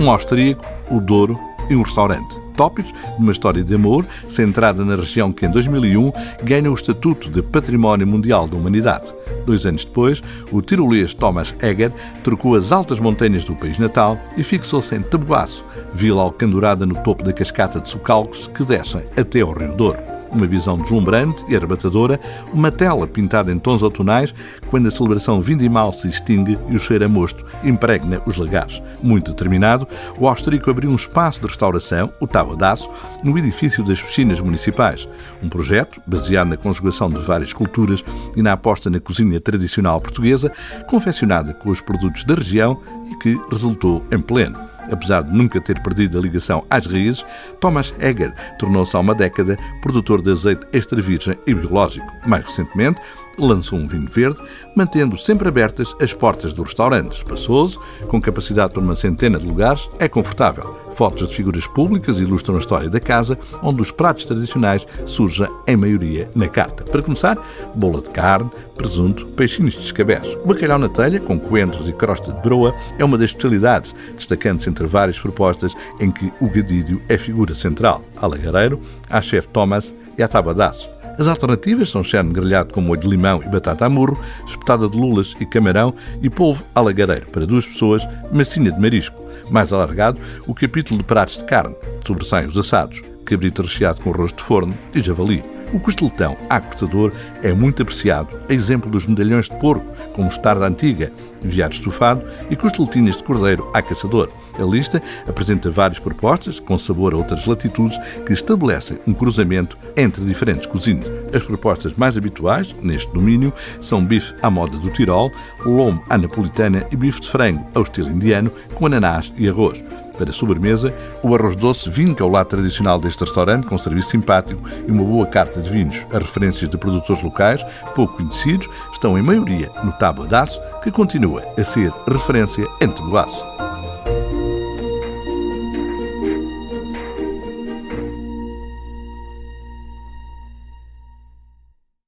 um austríaco, o Douro e um restaurante. Tópicos de uma história de amor centrada na região que em 2001 ganha o estatuto de Património Mundial da Humanidade. Dois anos depois, o tirolês Thomas Egger trocou as altas montanhas do país natal e fixou-se em Taboaço, vila alcandurada no topo da cascata de Socalcos que descem até ao Rio Douro uma visão deslumbrante e arrebatadora, uma tela pintada em tons outonais, quando a celebração vindimal se extingue e o cheiro a mosto impregna os lagares. Muito determinado, o austríaco abriu um espaço de restauração, o Tábua d'Aço, no edifício das piscinas municipais. Um projeto baseado na conjugação de várias culturas e na aposta na cozinha tradicional portuguesa, confeccionada com os produtos da região e que resultou em pleno. Apesar de nunca ter perdido a ligação às raízes, Thomas Egger tornou-se há uma década produtor de azeite extra virgem e biológico. Mais recentemente, lançou um vinho verde, mantendo sempre abertas as portas do restaurante. Espaçoso, com capacidade para uma centena de lugares, é confortável. Fotos de figuras públicas ilustram a história da casa, onde os pratos tradicionais surgem em maioria na carta. Para começar, bola de carne, presunto, peixinhos de escabeche. O bacalhau na telha, com coentros e crosta de broa, é uma das especialidades, destacando-se entre várias propostas em que o gadídio é figura central. A lagareiro, a chefe Thomas e a tabadaço. As alternativas são cherne grelhado com molho de limão e batata a murro, espetada de lulas e camarão e polvo alagareiro para duas pessoas, massinha de marisco. Mais alargado, o capítulo de pratos de carne, sobressaem os assados, cabrito recheado com arroz de forno e javali. O costeletão à cortador é muito apreciado, a exemplo dos medalhões de porco, com mostarda antiga, viado estufado e costeletinhas de cordeiro à caçador. A lista apresenta várias propostas, com sabor a outras latitudes, que estabelecem um cruzamento entre diferentes cozinhas. As propostas mais habituais, neste domínio, são bife à moda do Tirol, lombo à napolitana e bife de frango ao estilo indiano, com ananás e arroz. Para sobremesa, o arroz doce vinho, que é o lado tradicional deste restaurante, com serviço simpático e uma boa carta de vinhos. As referências de produtores locais, pouco conhecidos, estão em maioria no Tábua Aço, que continua a ser referência em Tabuaço.